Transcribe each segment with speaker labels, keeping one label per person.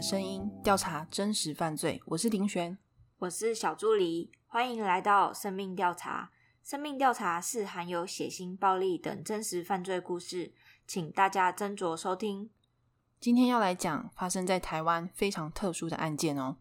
Speaker 1: 的声音，调查真实犯罪。我是林璇，
Speaker 2: 我是小助理，欢迎来到生命调查。生命调查是含有血腥、暴力等真实犯罪故事，请大家斟酌收听。
Speaker 1: 今天要来讲发生在台湾非常特殊的案件哦。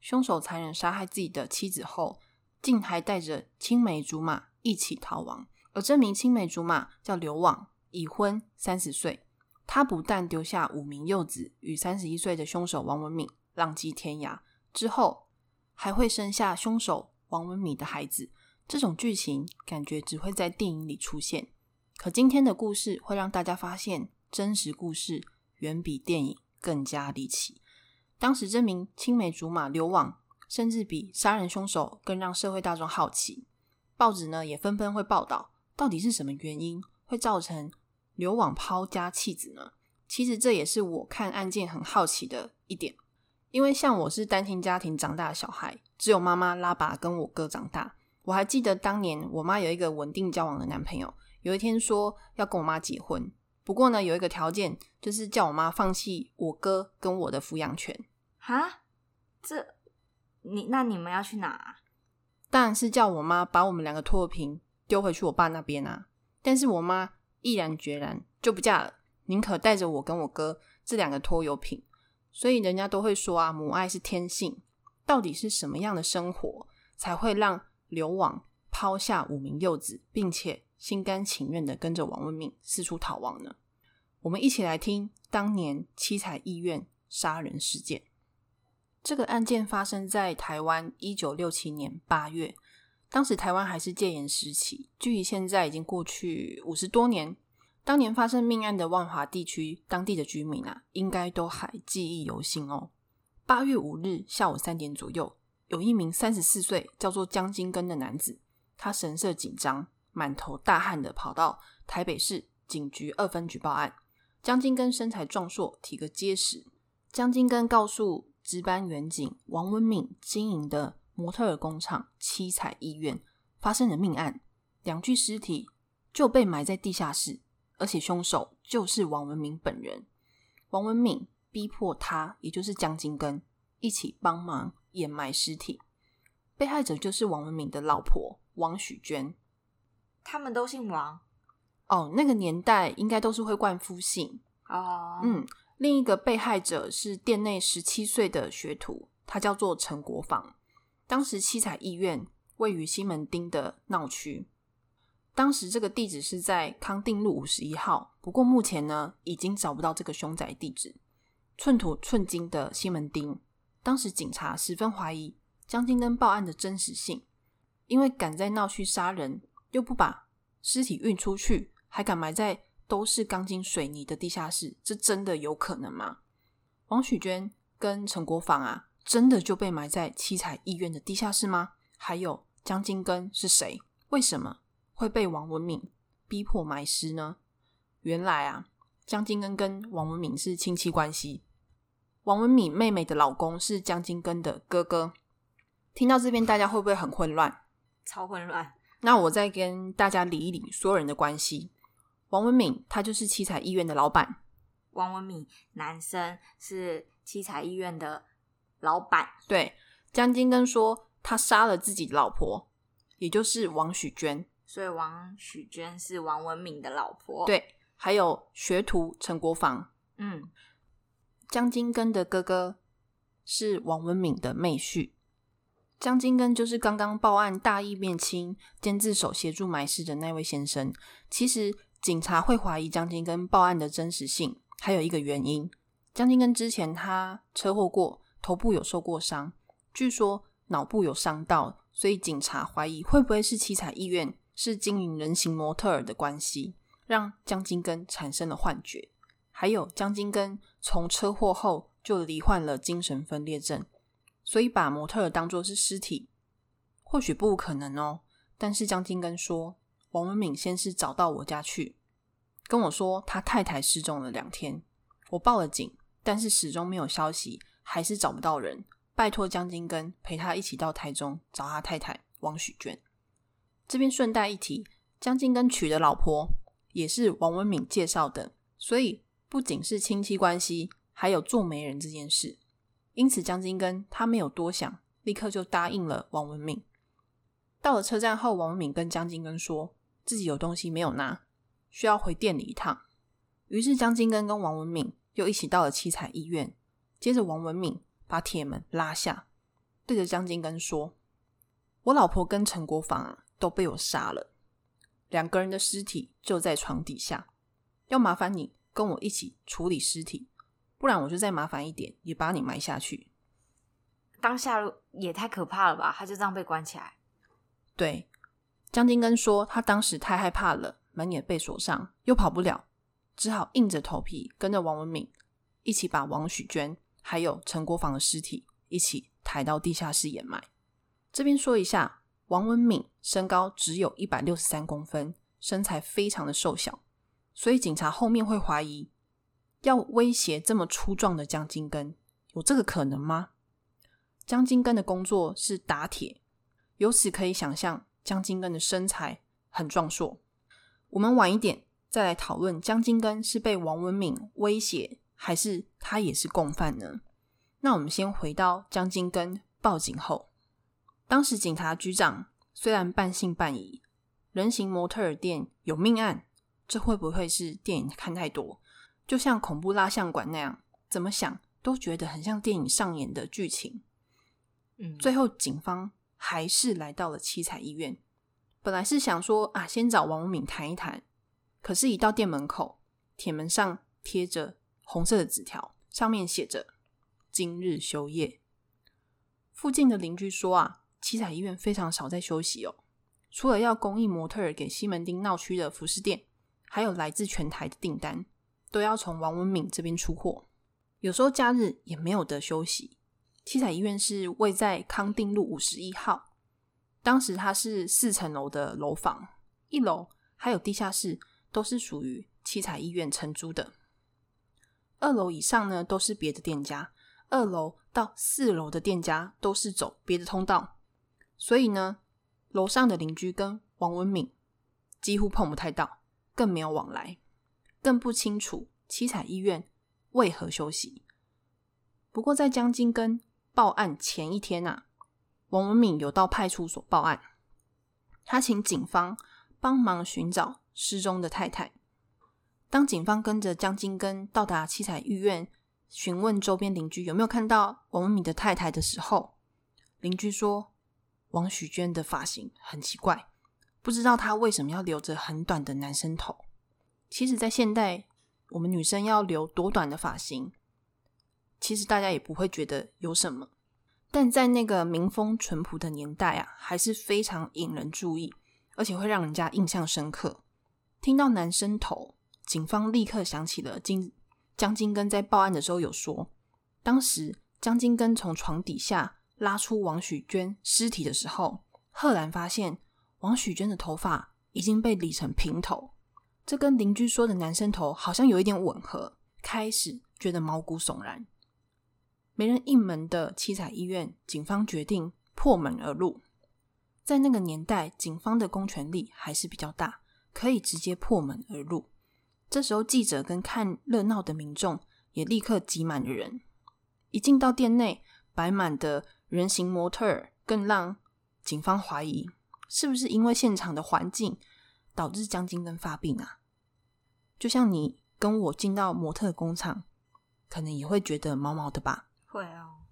Speaker 1: 凶手残忍杀害自己的妻子后，竟还带着青梅竹马一起逃亡。而这名青梅竹马叫刘旺，已婚，三十岁。他不但丢下五名幼子与三十一岁的凶手王文敏浪迹天涯，之后还会生下凶手王文敏的孩子。这种剧情感觉只会在电影里出现，可今天的故事会让大家发现，真实故事远比电影更加离奇。当时这名青梅竹马流亡，甚至比杀人凶手更让社会大众好奇。报纸呢也纷纷会报道，到底是什么原因会造成？流网抛家弃子呢？其实这也是我看案件很好奇的一点，因为像我是单亲家庭长大的小孩，只有妈妈拉拔跟我哥长大。我还记得当年我妈有一个稳定交往的男朋友，有一天说要跟我妈结婚，不过呢有一个条件，就是叫我妈放弃我哥跟我的抚养权。
Speaker 2: 哈？这你那你们要去哪？
Speaker 1: 啊当然是叫我妈把我们两个拖平丢回去我爸那边啊！但是我妈。毅然决然就不嫁了，宁可带着我跟我哥这两个拖油瓶。所以人家都会说啊，母爱是天性。到底是什么样的生活才会让刘网抛下五名幼子，并且心甘情愿的跟着王文敏四处逃亡呢？我们一起来听当年七彩医院杀人事件。这个案件发生在台湾一九六七年八月。当时台湾还是戒严时期，距离现在已经过去五十多年。当年发生命案的万华地区，当地的居民啊，应该都还记忆犹新哦。八月五日下午三点左右，有一名三十四岁叫做江金根的男子，他神色紧张、满头大汗的跑到台北市警局二分局报案。江金根身材壮硕，体格结实。江金根告诉值班员警王文敏经营的。模特儿工厂七彩医院发生了命案，两具尸体就被埋在地下室，而且凶手就是王文明本人。王文敏逼迫他，也就是江金根，一起帮忙掩埋尸体。被害者就是王文敏的老婆王许娟。
Speaker 2: 他们都姓王
Speaker 1: 哦，那个年代应该都是会冠夫姓
Speaker 2: 哦。
Speaker 1: 嗯，另一个被害者是店内十七岁的学徒，他叫做陈国芳。当时七彩医院位于西门町的闹区，当时这个地址是在康定路五十一号。不过目前呢，已经找不到这个凶宅地址。寸土寸金的西门町，当时警察十分怀疑江金根报案的真实性，因为敢在闹区杀人，又不把尸体运出去，还敢埋在都是钢筋水泥的地下室，这真的有可能吗？王许娟跟陈国芳啊。真的就被埋在七彩医院的地下室吗？还有江金根是谁？为什么会被王文敏逼迫埋尸呢？原来啊，江金根跟王文敏是亲戚关系。王文敏妹妹的老公是江金根的哥哥。听到这边，大家会不会很混乱？
Speaker 2: 超混乱。
Speaker 1: 那我再跟大家理一理所有人的关系。王文敏他就是七彩医院的老板。
Speaker 2: 王文敏男生是七彩医院的。老板
Speaker 1: 对江金根说，他杀了自己的老婆，也就是王许娟，
Speaker 2: 所以王许娟是王文敏的老婆。
Speaker 1: 对，还有学徒陈国芳，
Speaker 2: 嗯，
Speaker 1: 江金根的哥哥是王文敏的妹婿。江金根就是刚刚报案大义灭亲、兼自首协助埋尸的那位先生。其实警察会怀疑江金根报案的真实性，还有一个原因，江金根之前他车祸过。头部有受过伤，据说脑部有伤到，所以警察怀疑会不会是七彩医院是经营人形模特儿的关系，让江金根产生了幻觉。还有江金根从车祸后就罹患了精神分裂症，所以把模特儿当作是尸体，或许不可能哦。但是江金根说，王文敏先是找到我家去，跟我说他太太失踪了两天，我报了警，但是始终没有消息。还是找不到人，拜托江金根陪他一起到台中找他太太王许娟。这边顺带一提，江金根娶的老婆也是王文敏介绍的，所以不仅是亲戚关系，还有做媒人这件事。因此江金根他没有多想，立刻就答应了王文敏。到了车站后，王文敏跟江金根说自己有东西没有拿，需要回店里一趟。于是江金根跟王文敏又一起到了七彩医院。接着王文敏把铁门拉下，对着江金根说：“我老婆跟陈国芳啊都被我杀了，两个人的尸体就在床底下，要麻烦你跟我一起处理尸体。”不然我就再麻烦一点，也把你埋下去。
Speaker 2: 当下也太可怕了吧！他就这样被关起来。
Speaker 1: 对，江金根说他当时太害怕了，门也被锁上，又跑不了，只好硬着头皮跟着王文敏一起把王许娟还有陈国防的尸体一起抬到地下室掩埋。这边说一下，王文敏身高只有一百六十三公分，身材非常的瘦小，所以警察后面会怀疑。要威胁这么粗壮的江金根，有这个可能吗？江金根的工作是打铁，由此可以想象江金根的身材很壮硕。我们晚一点再来讨论江金根是被王文敏威胁，还是他也是共犯呢？那我们先回到江金根报警后，当时警察局长虽然半信半疑，人形模特儿店有命案，这会不会是电影看太多？就像恐怖蜡像馆那样，怎么想都觉得很像电影上演的剧情。
Speaker 2: 嗯，
Speaker 1: 最后警方还是来到了七彩医院。本来是想说啊，先找王文敏谈一谈。可是，一到店门口，铁门上贴着红色的纸条，上面写着“今日休业”。附近的邻居说啊，七彩医院非常少在休息哦，除了要供应模特儿给西门町闹区的服饰店，还有来自全台的订单。都要从王文敏这边出货，有时候假日也没有得休息。七彩医院是位在康定路五十一号，当时它是四层楼的楼房，一楼还有地下室都是属于七彩医院承租的。二楼以上呢都是别的店家，二楼到四楼的店家都是走别的通道，所以呢，楼上的邻居跟王文敏几乎碰不太到，更没有往来。更不清楚七彩医院为何休息。不过，在江金根报案前一天啊，王文敏有到派出所报案，他请警方帮忙寻找失踪的太太。当警方跟着江金根到达七彩医院，询问周边邻居有没有看到王文敏的太太的时候，邻居说王许娟的发型很奇怪，不知道她为什么要留着很短的男生头。其实，在现代，我们女生要留多短的发型，其实大家也不会觉得有什么。但在那个民风淳朴的年代啊，还是非常引人注意，而且会让人家印象深刻。听到男生头，警方立刻想起了金江金根在报案的时候有说，当时江金根从床底下拉出王许娟尸体的时候，赫然发现王许娟的头发已经被理成平头。这跟邻居说的男生头好像有一点吻合，开始觉得毛骨悚然。没人应门的七彩医院，警方决定破门而入。在那个年代，警方的公权力还是比较大，可以直接破门而入。这时候，记者跟看热闹的民众也立刻挤满了人。一进到店内，摆满的人形模特儿，更让警方怀疑是不是因为现场的环境。导致江金根发病啊，就像你跟我进到模特工厂，可能也会觉得毛毛的吧？
Speaker 2: 会哦，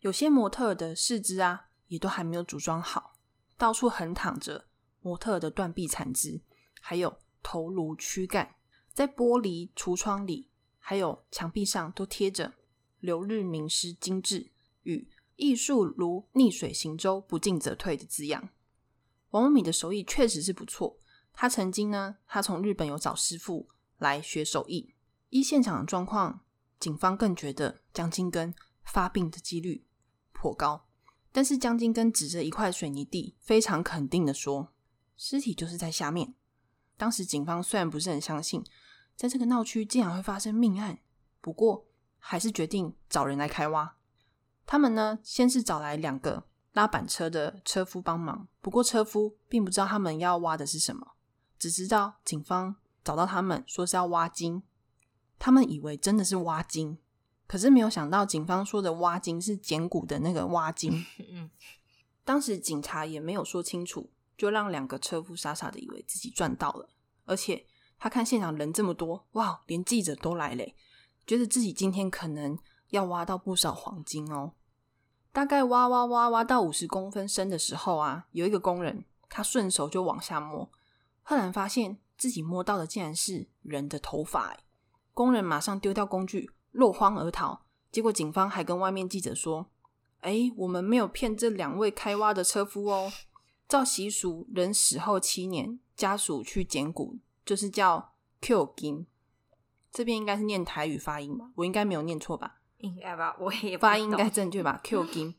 Speaker 1: 有些模特的四肢啊，也都还没有组装好，到处横躺着模特的断臂残肢，还有头颅躯干，在玻璃橱窗里，还有墙壁上都贴着“留日名师精致”与“艺术如逆水行舟，不进则退”的字样。王文敏的手艺确实是不错。他曾经呢，他从日本有找师傅来学手艺。依现场的状况，警方更觉得江金根发病的几率颇高。但是江金根指着一块水泥地，非常肯定的说：“尸体就是在下面。”当时警方虽然不是很相信，在这个闹区竟然会发生命案，不过还是决定找人来开挖。他们呢，先是找来两个拉板车的车夫帮忙，不过车夫并不知道他们要挖的是什么。只知道警方找到他们，说是要挖金，他们以为真的是挖金，可是没有想到，警方说的挖金是捡骨的那个挖金。
Speaker 2: 嗯，
Speaker 1: 当时警察也没有说清楚，就让两个车夫傻傻的以为自己赚到了。而且他看现场人这么多，哇，连记者都来嘞，觉得自己今天可能要挖到不少黄金哦。大概挖挖挖挖到五十公分深的时候啊，有一个工人他顺手就往下摸，赫然发现自己摸到的竟然是人的头发。工人马上丢掉工具。落荒而逃，结果警方还跟外面记者说：“哎，我们没有骗这两位开挖的车夫哦。照习俗，人死后七年，家属去捡骨，就是叫 Q 金。这边应该是念台语发音吧？我应该没有念错吧？
Speaker 2: 应该吧？我也
Speaker 1: 发音应该正确吧？Q 金。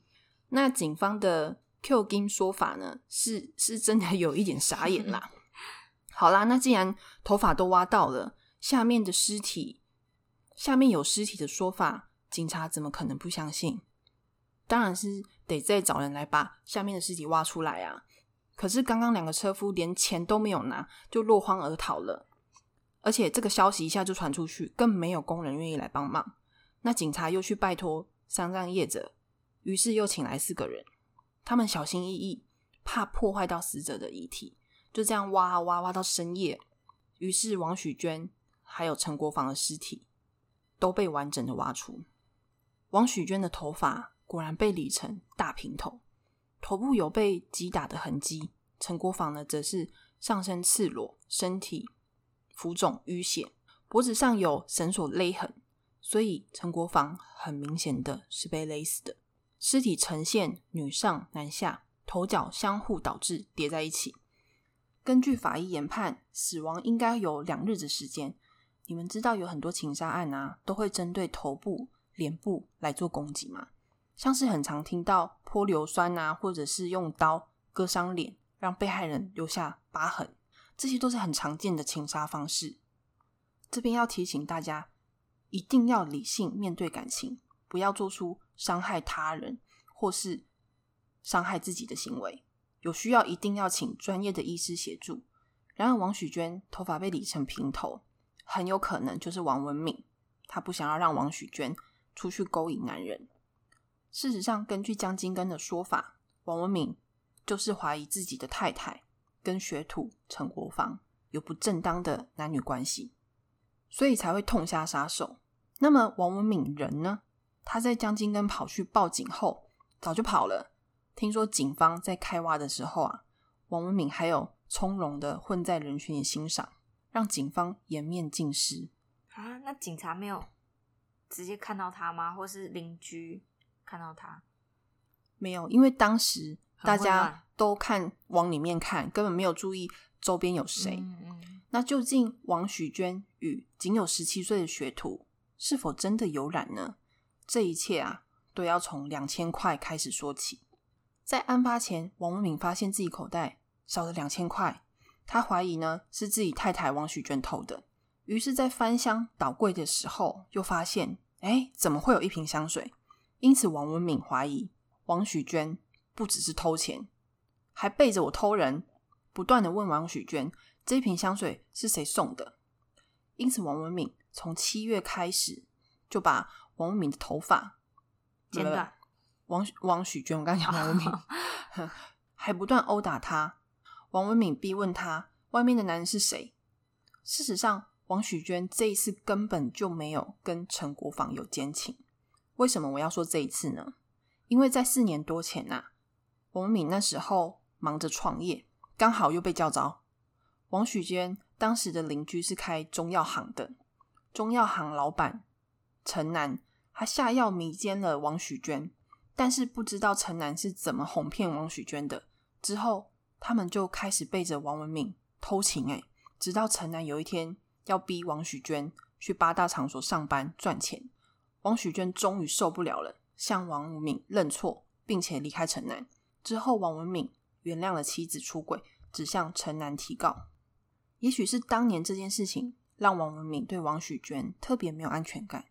Speaker 1: 那警方的 Q 金说法呢？是是真的有一点傻眼啦。好啦，那既然头发都挖到了，下面的尸体。下面有尸体的说法，警察怎么可能不相信？当然是得再找人来把下面的尸体挖出来啊！可是刚刚两个车夫连钱都没有拿，就落荒而逃了。而且这个消息一下就传出去，更没有工人愿意来帮忙。那警察又去拜托丧葬业者，于是又请来四个人，他们小心翼翼，怕破坏到死者的遗体，就这样挖挖，挖到深夜。于是王许娟还有陈国芳的尸体。都被完整的挖出。王许娟的头发果然被理成大平头，头部有被击打的痕迹。陈国芳呢，则是上身赤裸，身体浮肿淤血，脖子上有绳索勒痕，所以陈国芳很明显的是被勒死的。尸体呈现女上男下，头脚相互导致叠在一起。根据法医研判，死亡应该有两日的时间。你们知道有很多情杀案啊，都会针对头部、脸部来做攻击吗？像是很常听到泼硫酸啊，或者是用刀割伤脸，让被害人留下疤痕，这些都是很常见的情杀方式。这边要提醒大家，一定要理性面对感情，不要做出伤害他人或是伤害自己的行为。有需要一定要请专业的医师协助。然而，王许娟头发被理成平头。很有可能就是王文敏，他不想要让王许娟出去勾引男人。事实上，根据江金根的说法，王文敏就是怀疑自己的太太跟学徒陈国芳有不正当的男女关系，所以才会痛下杀手。那么，王文敏人呢？他在江金根跑去报警后，早就跑了。听说警方在开挖的时候啊，王文敏还有从容的混在人群里欣赏。让警方颜面尽失
Speaker 2: 啊！那警察没有直接看到他吗？或是邻居看到他？
Speaker 1: 没有，因为当时大家都看往里面看，根本没有注意周边有谁。嗯嗯。那究竟王许娟与仅有十七岁的学徒是否真的有染呢？这一切啊，都要从两千块开始说起。在案发前，王文敏发现自己口袋少了两千块。他怀疑呢是自己太太王许娟偷的，于是，在翻箱倒柜的时候，又发现，哎，怎么会有一瓶香水？因此，王文敏怀疑王许娟不只是偷钱，还背着我偷人，不断的问王许娟这瓶香水是谁送的。因此，王文敏从七月开始就把王文敏的头发
Speaker 2: 剪短。
Speaker 1: 王王许娟，我刚讲王文敏，还不断殴打他。王文敏逼问他外面的男人是谁？事实上，王许娟这一次根本就没有跟陈国芳有奸情。为什么我要说这一次呢？因为在四年多前呐，王敏那时候忙着创业，刚好又被叫招。王许娟当时的邻居是开中药行的，中药行老板陈南，他下药迷奸了王许娟，但是不知道陈南是怎么哄骗王许娟的。之后。他们就开始背着王文敏偷情，哎，直到陈南有一天要逼王许娟去八大场所上班赚钱，王许娟终于受不了了，向王文敏认错，并且离开城南。之后，王文敏原谅了妻子出轨，只向城南提告。也许是当年这件事情让王文敏对王许娟特别没有安全感，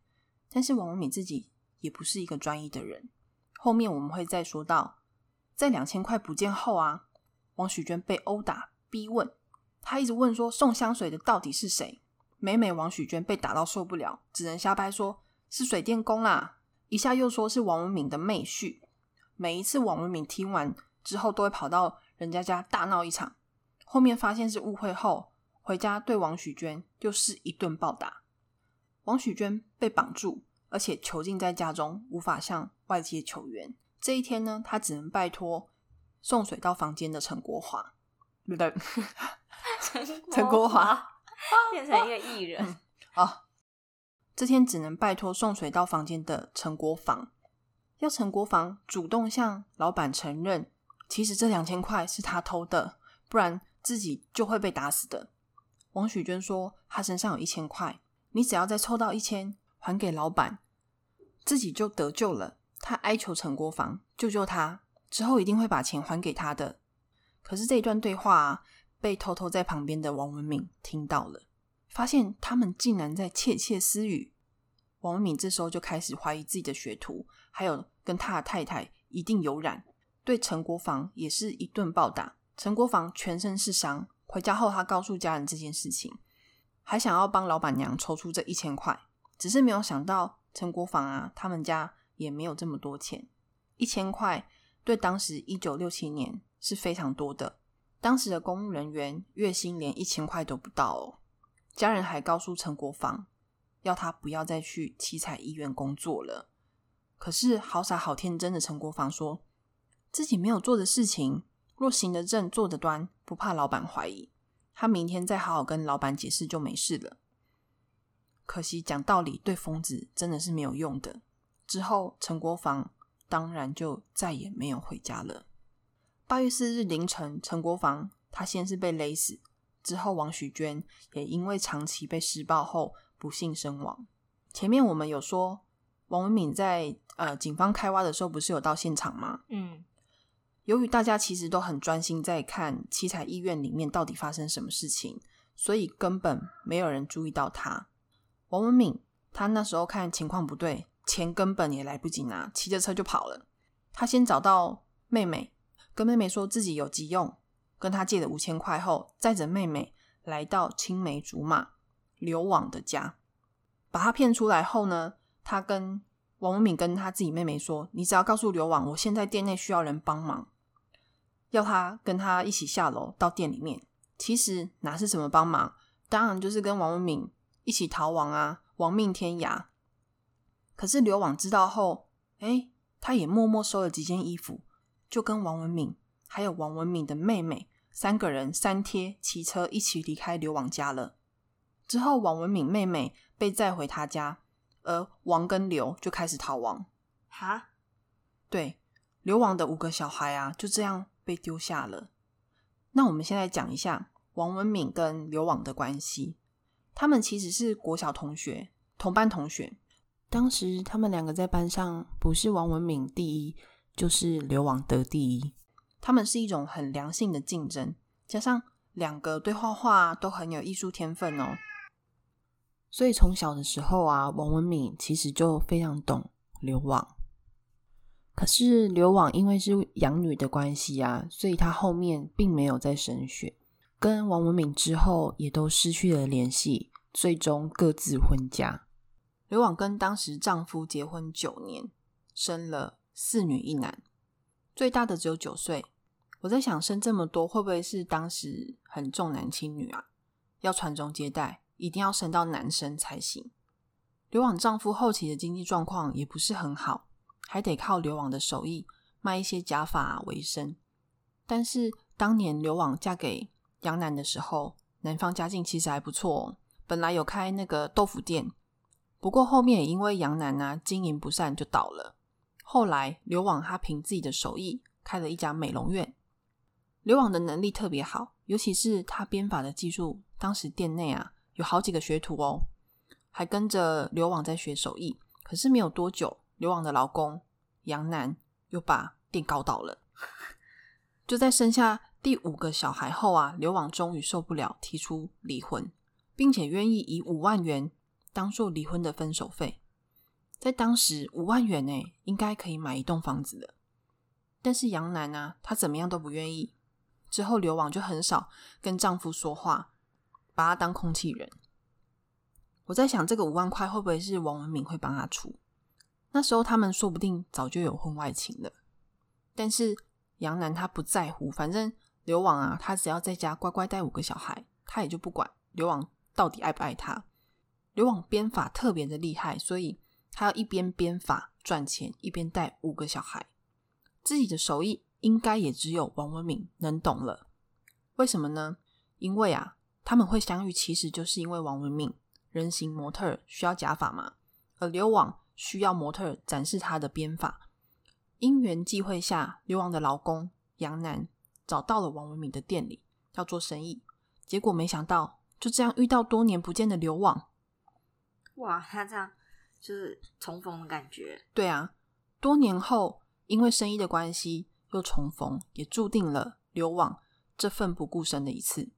Speaker 1: 但是王文敏自己也不是一个专一的人。后面我们会再说到，在两千块不见后啊。王许娟被殴打、逼问，他一直问说送香水的到底是谁？每每王许娟被打到受不了，只能瞎掰说是水电工啦，一下又说是王文敏的妹婿。每一次王文敏听完之后，都会跑到人家家大闹一场。后面发现是误会后，回家对王许娟又是一顿暴打。王许娟被绑住，而且囚禁在家中，无法向外界求援。这一天呢，他只能拜托送水到房间的陈国华，对不对？陈国华
Speaker 2: 变成一个艺人
Speaker 1: 啊！这天只能拜托送水到房间的陈国房，要陈国房主动向老板承认，其实这两千块是他偷的，不然自己就会被打死的。王许娟说，他身上有一千块。你只要再凑到一千，还给老板，自己就得救了。他哀求陈国房救救他，之后一定会把钱还给他的。可是这一段对话被偷偷在旁边的王文敏听到了，发现他们竟然在窃窃私语。王文敏这时候就开始怀疑自己的学徒，还有跟他的太太一定有染，对陈国防也是一顿暴打。陈国防全身是伤，回家后他告诉家人这件事情。还想要帮老板娘抽出这一千块，只是没有想到陈国防啊，他们家也没有这么多钱。一千块对当时一九六七年是非常多的，当时的公务人员月薪连一千块都不到哦。家人还告诉陈国防，要他不要再去七彩医院工作了。可是好傻好天真的陈国防说自己没有做的事情，若行得正坐得端，不怕老板怀疑。他明天再好好跟老板解释就没事了。可惜讲道理对疯子真的是没有用的。之后陈国防当然就再也没有回家了。八月四日凌晨，陈国防他先是被勒死，之后王许娟也因为长期被施暴后不幸身亡。前面我们有说王文敏在呃警方开挖的时候不是有到现场吗？嗯。由于大家其实都很专心在看七彩医院里面到底发生什么事情，所以根本没有人注意到他。王文敏他那时候看情况不对，钱根本也来不及拿，骑着车就跑了。他先找到妹妹，跟妹妹说自己有急用，跟他借了五千块后，载着妹妹来到青梅竹马刘网的家，把他骗出来后呢，他跟王文敏跟他自己妹妹说：“你只要告诉刘网，我现在店内需要人帮忙。”要他跟他一起下楼到店里面，其实哪是什么帮忙，当然就是跟王文敏一起逃亡啊，亡命天涯。可是刘网知道后，哎，他也默默收了几件衣服，就跟王文敏还有王文敏的妹妹三个人三贴骑车一起离开刘网家了。之后，王文敏妹妹被载回他家，而王跟刘就开始逃亡。
Speaker 2: 哈，
Speaker 1: 对，刘王的五个小孩啊，就这样。被丢下了。那我们现在讲一下王文敏跟刘网的关系。他们其实是国小同学，同班同学。当时他们两个在班上，不是王文敏第一，就是刘网得第一。他们是一种很良性的竞争，加上两个对画画都很有艺术天分哦。所以从小的时候啊，王文敏其实就非常懂刘网。可是刘网因为是养女的关系啊，所以她后面并没有再升学，跟王文敏之后也都失去了联系，最终各自婚嫁。刘网跟当时丈夫结婚九年，生了四女一男，最大的只有九岁。我在想，生这么多会不会是当时很重男轻女啊？要传宗接代，一定要生到男生才行。刘网丈夫后期的经济状况也不是很好。还得靠刘网的手艺卖一些假发为生，但是当年刘网嫁给杨楠的时候，男方家境其实还不错，本来有开那个豆腐店，不过后面也因为杨楠啊经营不善就倒了。后来刘网他凭自己的手艺开了一家美容院，刘网的能力特别好，尤其是他编发的技术，当时店内啊有好几个学徒哦，还跟着刘网在学手艺，可是没有多久。刘网的老公杨楠又把店搞倒了，就在生下第五个小孩后啊，刘网终于受不了，提出离婚，并且愿意以五万元当做离婚的分手费。在当时，五万元呢，应该可以买一栋房子的。但是杨楠啊，她怎么样都不愿意。之后，刘网就很少跟丈夫说话，把他当空气人。我在想，这个五万块会不会是王文敏会帮他出？那时候他们说不定早就有婚外情了。但是杨楠他不在乎，反正刘网啊，他只要在家乖乖带五个小孩，他也就不管刘网到底爱不爱他。刘网编法特别的厉害，所以他要一边编法赚钱，一边带五个小孩。自己的手艺应该也只有王文敏能懂了。为什么呢？因为啊，他们会相遇，其实就是因为王文敏。人形模特需要假发嘛？而刘网需要模特展示他的编法。因缘际会下，刘网的老公杨楠找到了王文敏的店里要做生意，结果没想到就这样遇到多年不见的刘网。
Speaker 2: 哇，他这样就是重逢的感觉。
Speaker 1: 对啊，多年后因为生意的关系又重逢，也注定了刘网这奋不顾身的一次。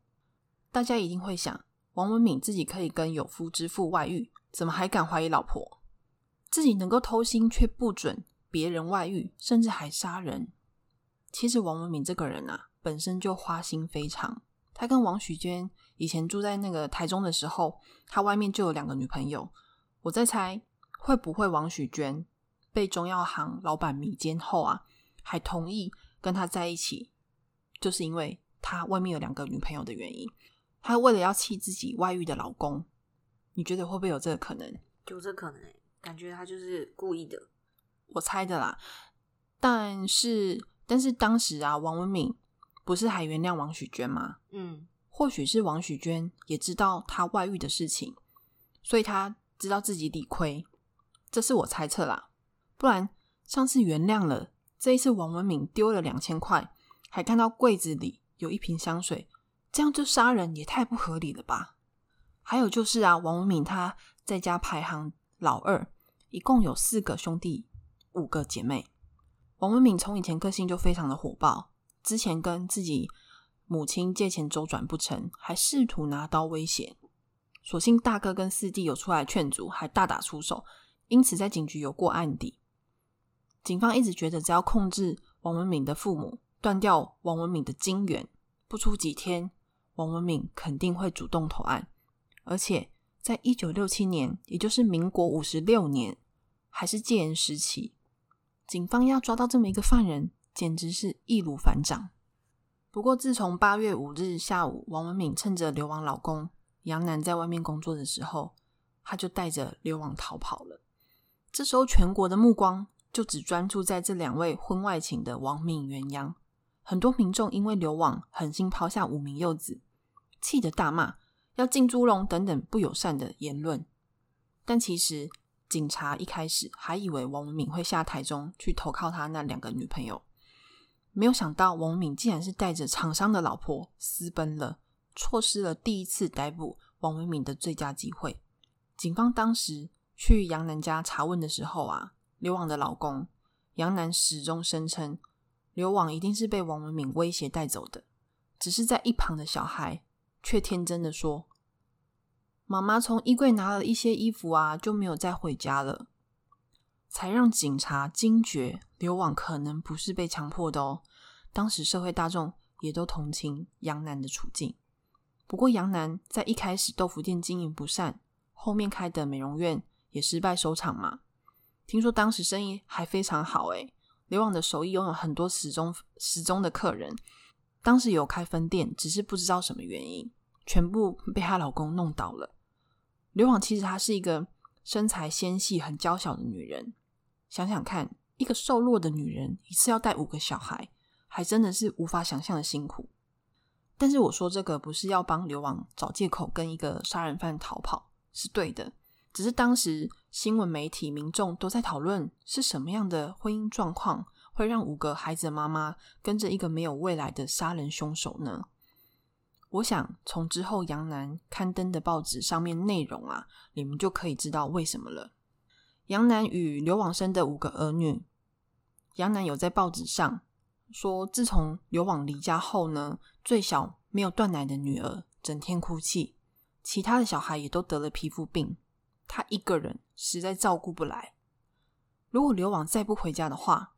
Speaker 1: 大家一定会想。王文敏自己可以跟有夫之妇外遇，怎么还敢怀疑老婆？自己能够偷心，却不准别人外遇，甚至还杀人。其实王文敏这个人啊，本身就花心非常。他跟王许娟以前住在那个台中的时候，他外面就有两个女朋友。我在猜，会不会王许娟被中药行老板迷奸后啊，还同意跟他在一起，就是因为他外面有两个女朋友的原因。他为了要气自己外遇的老公，你觉得会不会有这个可能？
Speaker 2: 有这可能，感觉他就是故意的。
Speaker 1: 我猜的啦。但是，但是当时啊，王文敏不是还原谅王许娟吗？
Speaker 2: 嗯，
Speaker 1: 或许是王许娟也知道他外遇的事情，所以他知道自己理亏，这是我猜测啦。不然上次原谅了，这一次王文敏丢了两千块，还看到柜子里有一瓶香水。这样就杀人也太不合理了吧？还有就是啊，王文敏他在家排行老二，一共有四个兄弟，五个姐妹。王文敏从以前个性就非常的火爆，之前跟自己母亲借钱周转不成，还试图拿刀威胁。所幸大哥跟四弟有出来劝阻，还大打出手，因此在警局有过案底。警方一直觉得，只要控制王文敏的父母，断掉王文敏的金源，不出几天。王文敏肯定会主动投案，而且在一九六七年，也就是民国五十六年，还是戒严时期，警方要抓到这么一个犯人，简直是易如反掌。不过，自从八月五日下午，王文敏趁着流亡老公杨楠在外面工作的时候，他就带着流亡逃跑了。这时候，全国的目光就只专注在这两位婚外情的亡命鸳鸯。很多民众因为流亡，狠心抛下五名幼子。气得大骂要进猪笼等等不友善的言论，但其实警察一开始还以为王文敏会下台中去投靠他那两个女朋友，没有想到王敏竟然是带着厂商的老婆私奔了，错失了第一次逮捕王文敏的最佳机会。警方当时去杨楠家查问的时候啊，刘网的老公杨楠始终声称刘网一定是被王文敏威胁带走的，只是在一旁的小孩。却天真的说：“妈妈从衣柜拿了一些衣服啊，就没有再回家了。”才让警察惊觉刘网可能不是被强迫的哦。当时社会大众也都同情杨楠的处境。不过杨楠在一开始豆腐店经营不善，后面开的美容院也失败收场嘛。听说当时生意还非常好诶，刘网的手艺拥有很多时钟时钟的客人。当时有开分店，只是不知道什么原因，全部被她老公弄倒了。刘网其实她是一个身材纤细、很娇小的女人。想想看，一个瘦弱的女人一次要带五个小孩，还真的是无法想象的辛苦。但是我说这个不是要帮刘网找借口跟一个杀人犯逃跑，是对的。只是当时新闻媒体、民众都在讨论是什么样的婚姻状况。会让五个孩子的妈妈跟着一个没有未来的杀人凶手呢？我想从之后杨楠刊登的报纸上面内容啊，你们就可以知道为什么了。杨楠与刘往生的五个儿女，杨楠有在报纸上说，自从刘往离家后呢，最小没有断奶的女儿整天哭泣，其他的小孩也都得了皮肤病，他一个人实在照顾不来。如果刘往再不回家的话，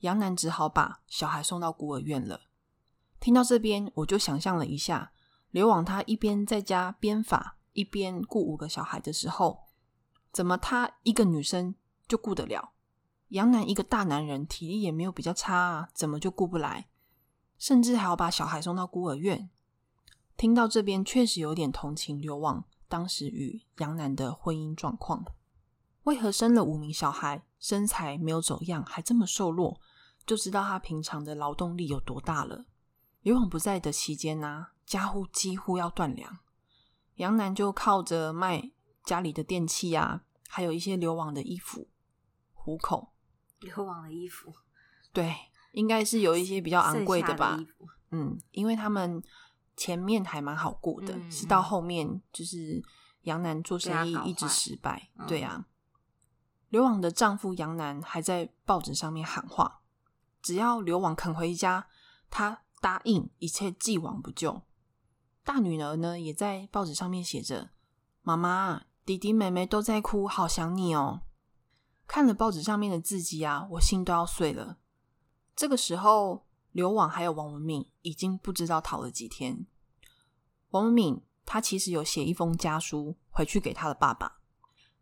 Speaker 1: 杨楠只好把小孩送到孤儿院了。听到这边，我就想象了一下，刘网他一边在家编法，一一边顾五个小孩的时候，怎么他一个女生就顾得了？杨楠一个大男人，体力也没有比较差啊，怎么就顾不来？甚至还要把小孩送到孤儿院。听到这边，确实有点同情刘旺当时与杨楠的婚姻状况。为何生了五名小孩，身材没有走样，还这么瘦弱？就知道他平常的劳动力有多大了。刘往不在的期间呢，家户几乎要断粮，杨楠就靠着卖家里的电器啊，还有一些流网的衣服糊口。
Speaker 2: 流网的衣服，
Speaker 1: 对，应该是有一些比较昂贵
Speaker 2: 的
Speaker 1: 吧嗯，因为他们前面还蛮好过的，
Speaker 2: 嗯
Speaker 1: 是到后面就是杨楠做生意一直失败。
Speaker 2: 嗯
Speaker 1: 对啊，刘网的丈夫杨楠还在报纸上面喊话，只要刘网肯回家，他答应一切既往不咎。大女儿呢，也在报纸上面写着：“妈妈，弟弟妹妹都在哭，好想你哦。”看了报纸上面的字迹啊，我心都要碎了。这个时候，刘网还有王文敏已经不知道逃了几天。王文敏他其实有写一封家书回去给他的爸爸，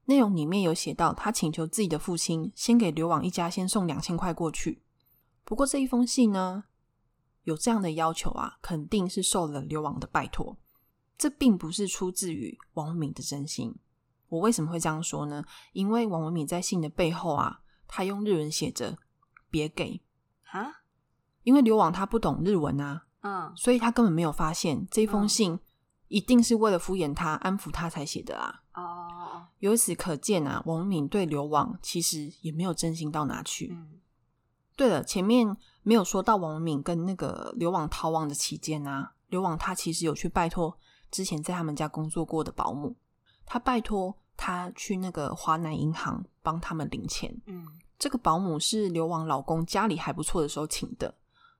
Speaker 1: 内容里面有写到他请求自己的父亲先给刘网一家先送两千块过去。不过这一封信呢，有这样的要求啊，肯定是受了刘网的拜托，这并不是出自于王文敏的真心。我为什么会这样说呢？因为王文敏在信的背后啊，他用日文写着“别给
Speaker 2: 啊，”，
Speaker 1: 因为刘网他不懂日文啊，
Speaker 2: 嗯，
Speaker 1: 所以他根本没有发现这封
Speaker 2: 嗯
Speaker 1: 信一定是为了敷衍他、安抚他才写的啊。
Speaker 2: 哦哦，
Speaker 1: 由此可见啊，王敏对刘网其实也没有真心到哪去。
Speaker 2: 嗯
Speaker 1: 对了，前面没有说到王敏跟那个刘网逃亡的期间啊，刘网他其实有去拜托之前在他们家工作过的保姆，他拜托他去那个华南银行帮他们领钱。
Speaker 2: 嗯
Speaker 1: 这个保姆是刘王老公家里还不错的时候请的，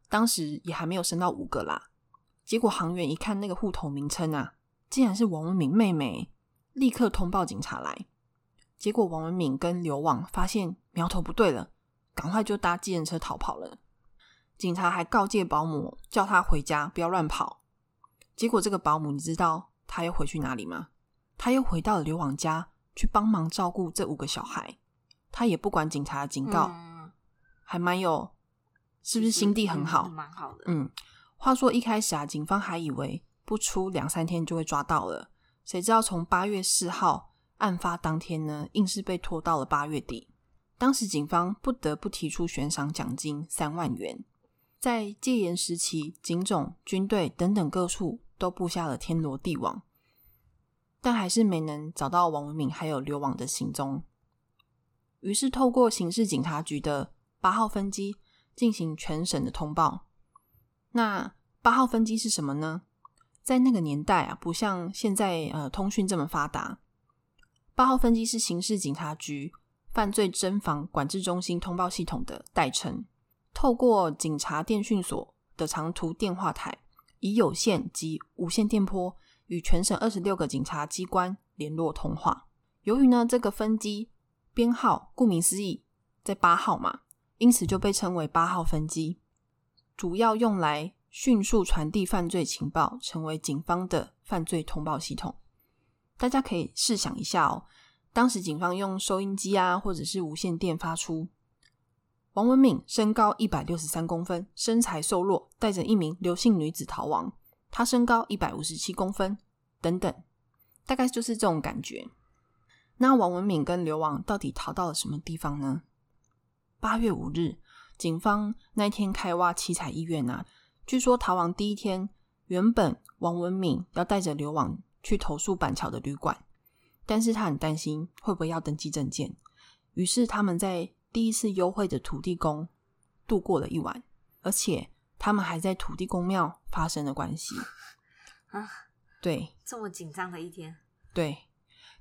Speaker 1: 当时也还没有升到五个啦。结果行员一看那个户头名称啊，竟然是王文敏妹妹，立刻通报警察来。结果王文敏跟刘旺发现苗头不对了，赶快就搭计程车逃跑了。警察还告诫保姆，叫他回家不要乱跑。结果这个保姆，你知道他又回去哪里吗？他又回到了刘旺家去帮忙照顾这五个小孩。他也不管警察的警告，
Speaker 2: 嗯
Speaker 1: 还蛮有，是不是心地很好
Speaker 2: 嗯？蛮好的，
Speaker 1: 嗯，话说一开始啊，警方还以为不出两三天就会抓到了，谁知道从八月四号案发当天呢，硬是被拖到了八月底。当时警方不得不提出悬赏奖金三万元，在戒严时期，警种、军队等等各处都布下了天罗地网，但还是没能找到王文敏还有流亡的行踪。于是，透过刑事警察局的八号分机进行全省的通报。那八号分机是什么呢？在那个年代啊，不像现在呃通讯这么发达。八号分机是刑事警察局犯罪侦防管制中心通报系统的代称，透过警察电讯所的长途电话台，以有线及无线电波与全省二十六个警察机关联络通话。由于呢这个分机编号顾名思义在八号嘛，因此就被称为八号分机，主要用来迅速传递犯罪情报，成为警方的犯罪通报系统。大家可以试想一下哦，当时警方用收音机啊，或者是无线电发出王文敏身高一百六十三公分，身材瘦弱，带着一名刘姓女子逃亡。她身高一百五十七公分，等等，大概就是这种感觉。那王文敏跟刘王到底逃到了什么地方呢？八月五日，警方那天开挖七彩医院啊，据说逃亡第一天，原本王文敏要带着刘往去投诉板桥的旅馆，但是他很担心会不会要登记证件，于是他们在第一次幽会的土地公度过了一晚，而且他们还在土地公庙发生了关系。
Speaker 2: 啊，
Speaker 1: 对
Speaker 2: 这么紧张的一天，
Speaker 1: 对，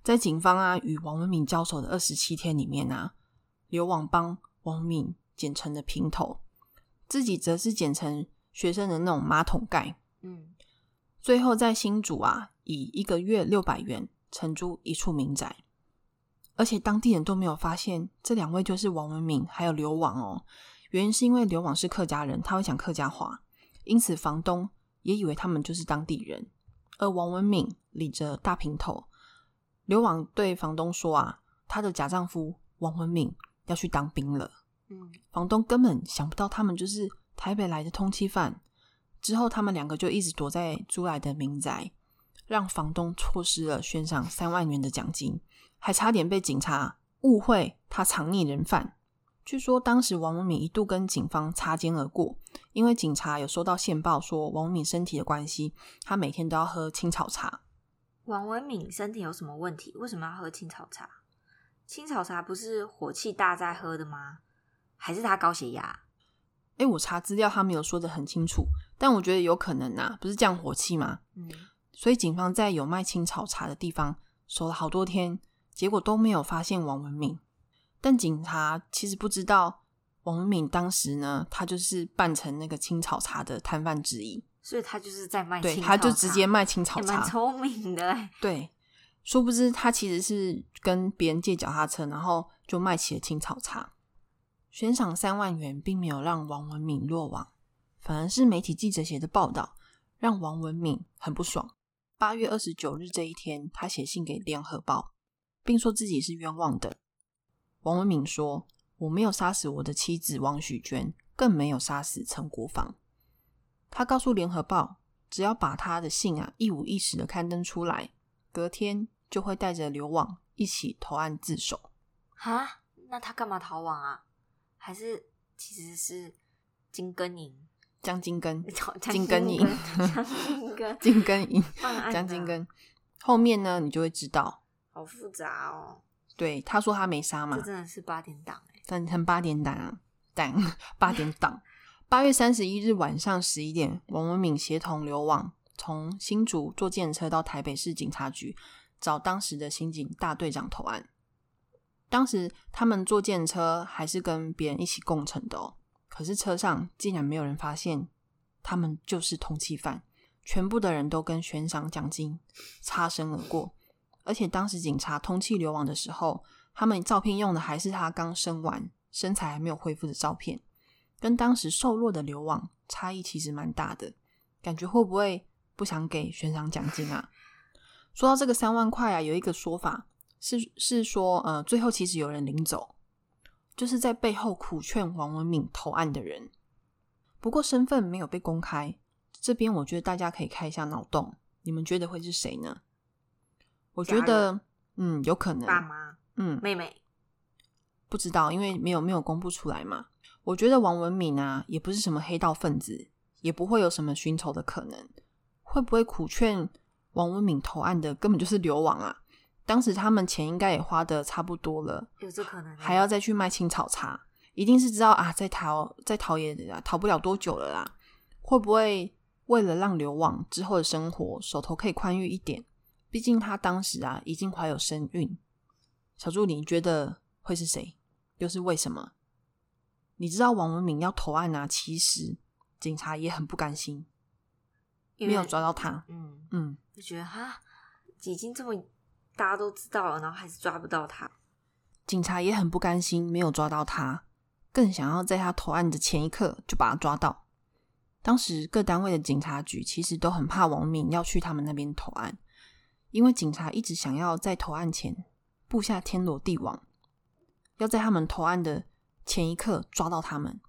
Speaker 1: 在警方啊与王文敏交手的二十七天里面啊，刘网帮王文敏剪成的平头，自己则是剪成学生的那种马桶盖。
Speaker 2: 嗯
Speaker 1: 最后在新竹啊，以一个月六百元承租一处民宅，而且当地人都没有发现这两位就是王文敏还有刘网哦。原因是因为刘网是客家人，他会讲客家话，因此房东也以为他们就是当地人。而王文敏理着大平头。刘网对房东说：“啊，她的假丈夫王文敏要去当兵了。”
Speaker 2: 嗯，
Speaker 1: 房东根本想不到他们就是台北来的通缉犯。之后，他们两个就一直躲在租来的民宅，让房东错失了悬赏三万元的奖金，还差点被警察误会他藏匿人犯。据说当时王文敏一度跟警方擦肩而过，因为警察有收到线报说王文敏身体的关系，他每天都要喝青草茶。
Speaker 2: 王文敏身体有什么问题？为什么要喝青草茶？青草茶不是火气大在喝的吗？还是他高血压？
Speaker 1: 哎，我查资料，他没有说的很清楚，但我觉得有可能啊，不是降火气吗？
Speaker 2: 嗯，
Speaker 1: 所以警方在有卖青草茶的地方守了好多天，结果都没有发现王文敏。但警察其实不知道王文敏当时呢，他就是扮成那个青草茶的摊贩之一，
Speaker 2: 所以他就是在卖
Speaker 1: 对，
Speaker 2: 青草
Speaker 1: 他就直接卖青草
Speaker 2: 茶蛮
Speaker 1: 茶。
Speaker 2: 聪明的欸。
Speaker 1: 对，殊不知他其实是跟别人借脚踏车，然后就卖起了青草茶。悬赏三万元，并没有让王文敏落网，反而是媒体记者写的报道让王文敏很不爽。八月二十九日这一天，他写信给《联合报》，并说自己是冤枉的。王文敏说：“我没有杀死我的妻子王许娟，更没有杀死陈国芳。”他告诉《联合报》，只要把他的信啊一五一十的刊登出来，隔天就会带着刘网一起投案自首。
Speaker 2: 哈，那他干嘛逃亡啊？还是其实是金根营？
Speaker 1: 江金根，
Speaker 2: 金
Speaker 1: 金根营
Speaker 2: 江金根
Speaker 1: 金根营，江金根。后面呢，你就会知道，
Speaker 2: 好复杂哦。
Speaker 1: 对他说他没杀嘛
Speaker 2: 这，真的是八点档哎。
Speaker 1: 但很八点档啊，档八点档。八月三十一日晚上十一点，王文敏协同刘网从新竹坐电车到台北市警察局找当时的刑警大队长投案。当时他们坐电车还是跟别人一起共乘的哦，可是车上竟然没有人发现他们就是通缉犯，全部的人都跟悬赏奖金擦身而过。而且当时警察通缉流亡的时候，他们照片用的还是他刚生完、身材还没有恢复的照片，跟当时瘦弱的流亡差异其实蛮大的。感觉会不会不想给悬赏奖金啊？说到这个三万块啊，有一个说法是是说，呃，最后其实有人领走，就是在背后苦劝王文敏投案的人。不过身份没有被公开，这边我觉得大家可以开一下脑洞，你们觉得会是谁呢？我觉得，嗯，有可能，
Speaker 2: 爸妈、
Speaker 1: 嗯，
Speaker 2: 妹妹，
Speaker 1: 不知道，因为没有没有公布出来嘛。我觉得王文敏啊，也不是什么黑道分子，也不会有什么寻仇的可能。会不会苦劝王文敏投案的根本就是流亡啊？当时他们钱应该也花的差不多了，
Speaker 2: 有这可能欸？
Speaker 1: 还要再去卖青草茶，一定是知道啊，在逃在逃也逃不了多久了啦。会不会为了让流亡之后的生活手头可以宽裕一点？毕竟他当时啊已经怀有身孕。小助理，你觉得会是谁？又是为什么？你知道王文敏要投案啊，其实警察也很不甘心，没有抓到他。
Speaker 2: 嗯，
Speaker 1: 嗯，
Speaker 2: 就觉得哈，已经这么大家都知道了，然后还是抓不到他。
Speaker 1: 警察也很不甘心，没有抓到他，更想要在他投案的前一刻就把他抓到。当时各单位的警察局其实都很怕王敏要去他们那边投案，因为警察一直想要在投案前布下天罗地网，要在他们投案的前一刻抓到他们。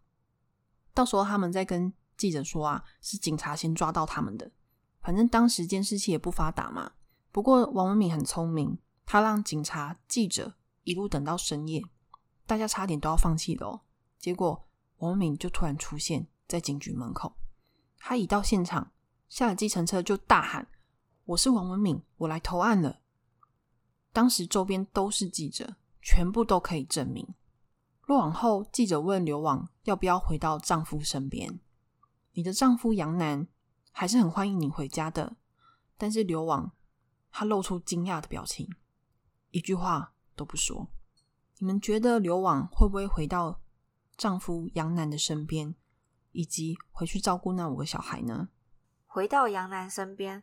Speaker 1: 到时候他们再跟记者说啊，是警察先抓到他们的。反正当时监视器也不发达嘛。不过王文敏很聪明，他让警察、记者一路等到深夜，大家差点都要放弃了哦。结果王文敏就突然出现在警局门口，他一到现场，下了计程车就大喊：“我是王文敏，我来投案了。”当时周边都是记者，全部都可以证明。落网后，记者问刘网要不要回到丈夫身边。你的丈夫杨楠还是很欢迎你回家的，但是刘网他露出惊讶的表情，一句话都不说。你们觉得刘网会不会回到丈夫杨楠的身边，以及回去照顾那五个小孩呢？
Speaker 2: 回到杨楠身边，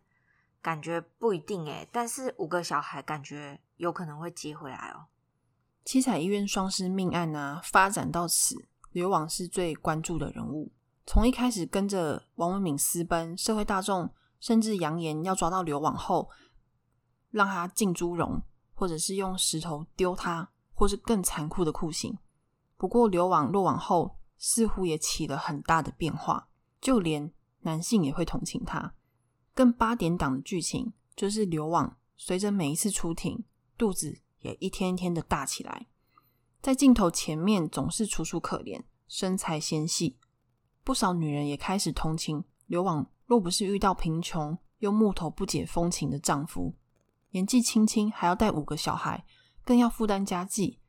Speaker 2: 感觉不一定诶，但是五个小孩感觉有可能会接回来哦。
Speaker 1: 七彩医院双尸命案啊，发展到此，刘网是最关注的人物。从一开始跟着王文敏私奔，社会大众甚至扬言要抓到刘网后，让他进猪笼，或者是用石头丢他，或是更残酷的酷刑。不过刘网落网后，似乎也起了很大的变化，就连男性也会同情他。更八点档的剧情就是刘网随着每一次出庭，肚子也一天一天的大起来，在镜头前面总是楚楚可怜，身材纤细。不少女人也开始同情刘往，若不是遇到贫穷又木头不解风情的丈夫，年纪轻轻还要带五个小孩，更要负担家计，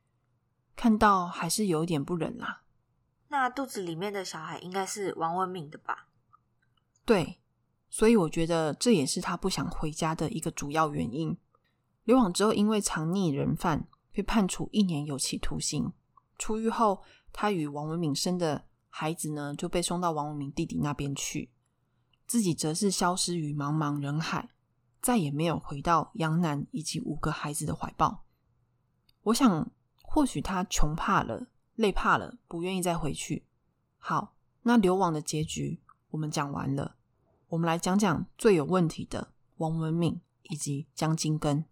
Speaker 1: 看到还是有一点不忍啦。
Speaker 2: 那肚子里面的小孩应该是王文敏的吧？
Speaker 1: 对，所以我觉得这也是他不想回家的一个主要原因。刘往之后因为藏匿人犯，被判处一年有期徒刑。出狱后，他与王文敏生的。孩子呢就被送到王文明弟弟那边去，自己则是消失于茫茫人海，再也没有回到杨楠以及五个孩子的怀抱。我想，或许他穷怕了，累怕了，不愿意再回去。好，那流亡的结局我们讲完了，我们来讲讲最有问题的王文敏以及江金根。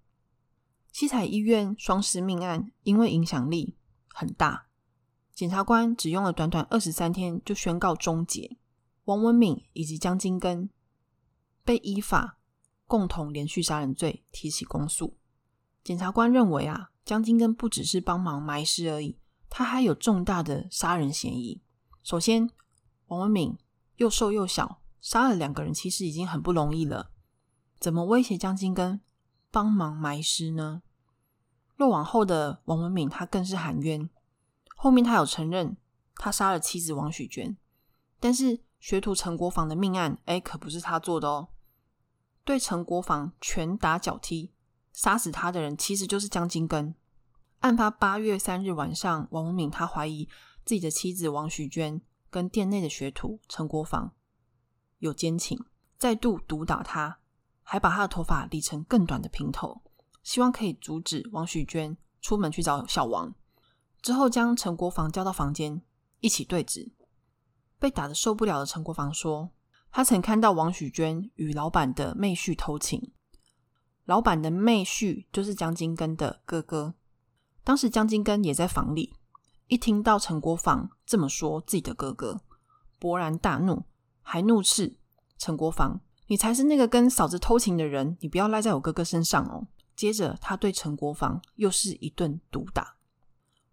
Speaker 1: 七彩医院双尸命案，因为影响力很大。检察官只用了短短二十三天就宣告终结，王文敏以及江金根被依法共同连续杀人罪提起公诉。检察官认为啊，江金根不只是帮忙埋尸而已，他还有重大的杀人嫌疑。首先，王文敏又瘦又小，杀了两个人其实已经很不容易了，怎么威胁江金根帮忙埋尸呢？落网后的王文敏，他更是喊冤。后面他有承认他杀了妻子王许娟，但是学徒陈国防的命案，哎，可不是他做的哦。对陈国防拳打脚踢，杀死他的人其实就是江金根。案发八月三日晚上，王文敏他怀疑自己的妻子王许娟跟店内的学徒陈国防有奸情，再度毒打他，还把他的头发理成更短的平头，希望可以阻止王许娟出门去找小王。之后将陈国防叫到房间一起对质，被打的受不了的陈国防说，他曾看到王许娟与老板的妹婿偷情，老板的妹婿就是江金根的哥哥。当时江金根也在房里，一听到陈国防这么说自己的哥哥，勃然大怒，还怒斥陈国防：“你才是那个跟嫂子偷情的人，你不要赖在我哥哥身上哦。”接着他对陈国防又是一顿毒打。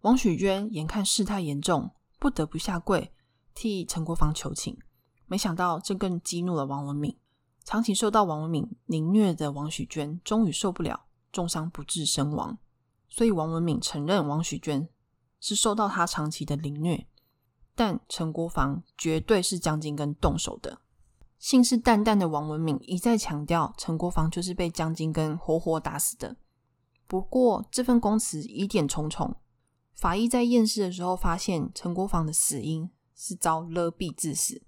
Speaker 1: 王许娟眼看事态严重，不得不下跪替陈国芳求情。没想到这更激怒了王文敏。长期受到王文敏凌虐的王许娟，终于受不了，重伤不治身亡。所以王文敏承认王许娟是受到他长期的凌虐，但陈国芳绝对是江金根动手的。信誓旦旦的王文敏一再强调，陈国芳就是被江金根活活打死的。不过这份供词疑点重重。法医在验尸的时候发现，陈国防的死因是遭勒毙致死。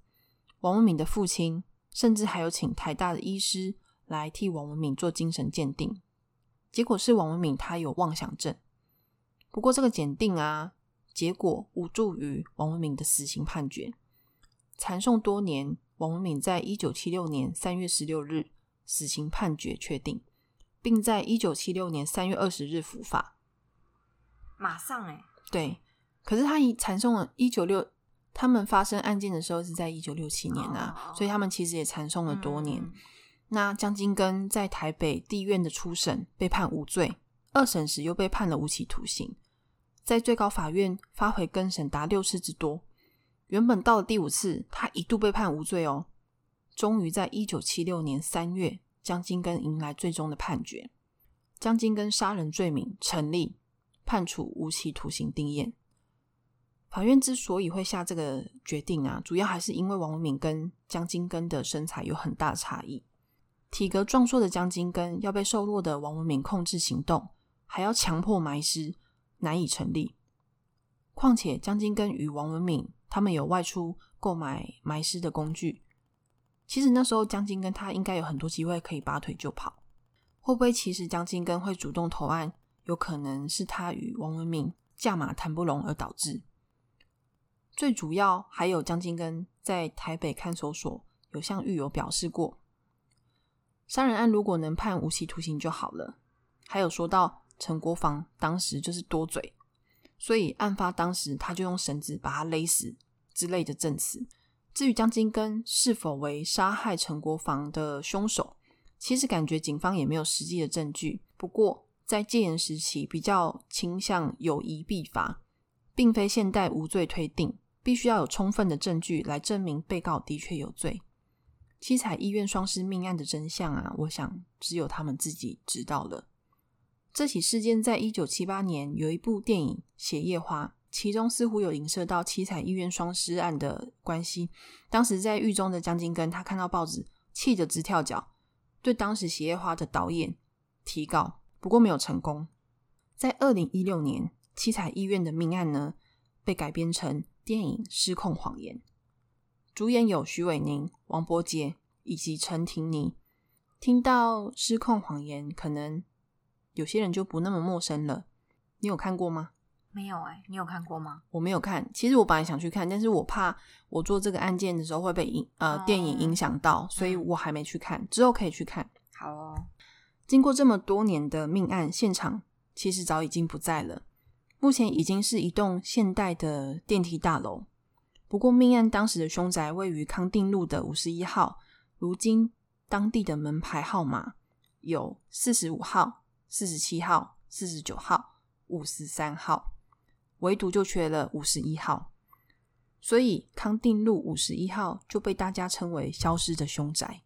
Speaker 1: 王文敏的父亲甚至还有请台大的医师来替王文敏做精神鉴定，结果是王文敏他有妄想症。不过这个检定啊，结果无助于王文敏的死刑判决。缠讼多年，王文敏在一九七六年三月十六日死刑判决确定，并在一九七六年三月二十日伏法。
Speaker 2: 马上哎，
Speaker 1: 对，可是他一缠送了一九六，他们发生案件的时候是在一九六七年啊，所以他们其实也缠送了多年。那江金根在台北地院的初审被判无罪，二审时又被判了无期徒刑，在最高法院发回更审达六次之多。原本到了第五次，他一度被判无罪哦，终于在一九七六年三月，江金根迎来最终的判决，江金根杀人罪名成立。判处无期徒刑定验。法院之所以会下这个决定啊，主要还是因为王文敏跟江金根的身材有很大差异。体格壮硕的江金根要被瘦弱的王文敏控制行动，还要强迫埋尸，难以成立。况且江金根与王文敏他们有外出购买埋尸的工具，其实那时候江金根他应该有很多机会可以拔腿就跑。会不会其实江金根会主动投案？有可能是他与王文明价码谈不拢而导致。最主要还有江金根在台北看守所有向狱友表示过，杀人案如果能判无期徒刑就好了。还有说到陈国防当时就是多嘴，所以案发当时他就用绳子把他勒死之类的证词。至于江金根是否为杀害陈国防的凶手，其实感觉警方也没有实际的证据。不过在戒严时期，比较倾向有疑必罚，并非现代无罪推定，必须要有充分的证据来证明被告的确有罪。七彩医院双尸命案的真相啊，我想只有他们自己知道了。这起事件在一九七八年有一部电影《血液花》，其中似乎有影射到七彩医院双尸案的关系。当时在狱中的江金根，他看到报纸，气得直跳脚，对当时《血液花》的导演提告，不过没有成功。在二零一六年，七彩医院的命案呢，被改编成电影《失控谎言》，主演有徐伟宁、王伯杰以及陈婷妮。听到《失控谎言》，可能。有些人就不那么陌生了。你有看过吗？
Speaker 2: 没有哎，你有看过吗？
Speaker 1: 我没有看。其实我本来想去看，但是我怕我做这个案件的时候会被影呃电影影响到，所以我还没去看。之后可以去看。
Speaker 2: 好哦。
Speaker 1: 经过这么多年的命案现场，其实早已经不在了。目前已经是一栋现代的电梯大楼。不过命案当时的凶宅位于康定路的五十一号，如今当地的门牌号码有四十五号。四十七号、四十九号、五十三号，唯独就缺了五十一号，所以康定路五十一号就被大家称为消失的凶宅。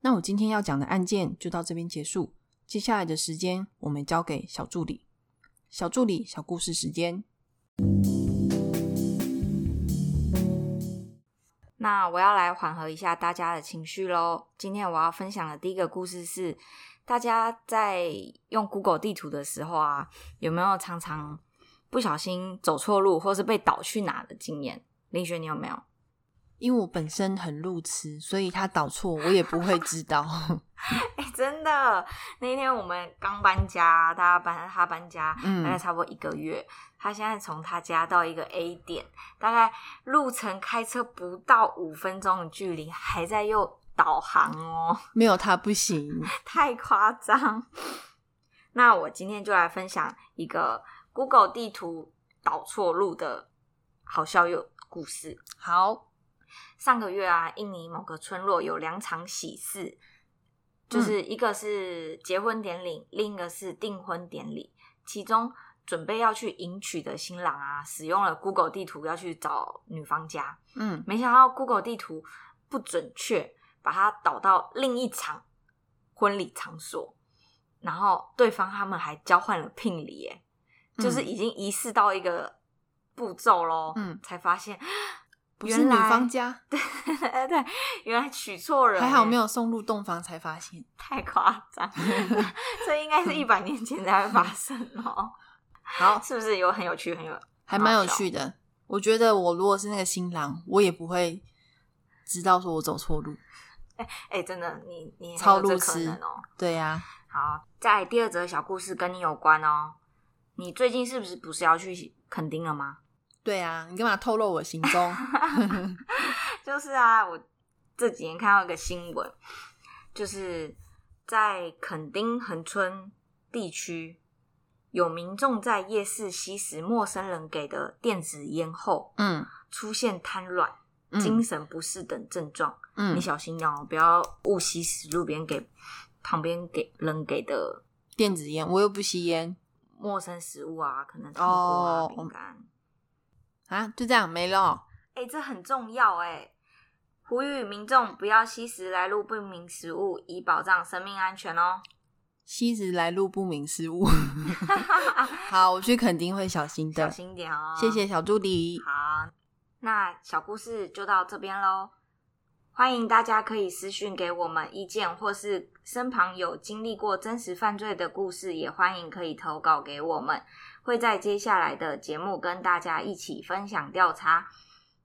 Speaker 1: 那我今天要讲的案件就到这边结束，接下来的时间我们交给小助理。小助理，小故事时间。
Speaker 2: 那我要来缓和一下大家的情绪喽。今天我要分享的第一个故事是。大家在用 Google 地图的时候啊，有没有常常不小心走错路，或是被导去哪的经验？林雪，你有没有？
Speaker 1: 因为我本身很路痴，所以他导错我也不会知道。
Speaker 2: 哎，真的，那天我们刚搬家，大家搬他搬家，大概差不多一个月。他现在从他家到一个 A 点，大概路程开车不到五分钟的距离，还在又。导航哦，
Speaker 1: 没有他不行，
Speaker 2: 太夸张。那我今天就来分享一个 Google 地图导错路的好笑又故事。
Speaker 1: 好，
Speaker 2: 上个月啊，印尼某个村落有两场喜事，就是一个是结婚典礼，另一个是订婚典礼。其中准备要去迎娶的新郎啊，使用了 Google 地图要去找女方家。嗯，没想到 Google 地图不准确。把它导到另一场婚礼场所，然后对方他们还交换了聘礼，耶，就是已经仪式到一个步骤喽。嗯，才发现
Speaker 1: 不是女方家，
Speaker 2: 对对，原来娶错人，
Speaker 1: 还好没有送入洞房才发现，
Speaker 2: 太夸张，这应该是一百年前才会发生哦。
Speaker 1: 好，
Speaker 2: 是不是有很有趣，很有
Speaker 1: 还蛮有趣的？我觉得我如果是那个新郎，我也不会知道说我走错路。
Speaker 2: 哎哎，真的，你你
Speaker 1: 超路
Speaker 2: 痴
Speaker 1: 哦，对呀。
Speaker 2: 好，在第二则小故事跟你有关哦。你最近是不是不是要去垦丁了吗？
Speaker 1: 对啊，你干嘛透露我行踪？
Speaker 2: 就是啊，我这几年看到一个新闻，就是在垦丁恒村地区，有民众在夜市吸食陌生人给的电子烟后，嗯，出现瘫软。精神不适等症状，嗯，你小心哦，不要误吸食路边给旁边给人给的
Speaker 1: 电子烟，我又不吸烟，
Speaker 2: 陌生食物啊，可能糖果啊、饼干
Speaker 1: 啊，就这样没了。
Speaker 2: 哎，这很重要哎，呼吁民众不要吸食来路不明食物，以保障生命安全哦。
Speaker 1: 吸食来路不明食物，好，我去肯定会小心的，
Speaker 2: 小心点哦。
Speaker 1: 谢谢小助理。
Speaker 2: 好。那小故事就到这边喽，欢迎大家可以私讯给我们意见，或是身旁有经历过真实犯罪的故事，也欢迎可以投稿给我们，会在接下来的节目跟大家一起分享调查。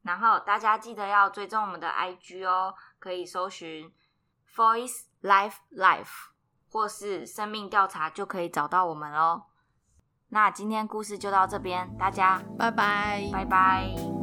Speaker 2: 然后大家记得要追踪我们的 IG 哦，可以搜寻 Voice Life Life 或是生命调查就可以找到我们哦。那今天故事就到这边，大家
Speaker 1: 拜拜，
Speaker 2: 拜拜。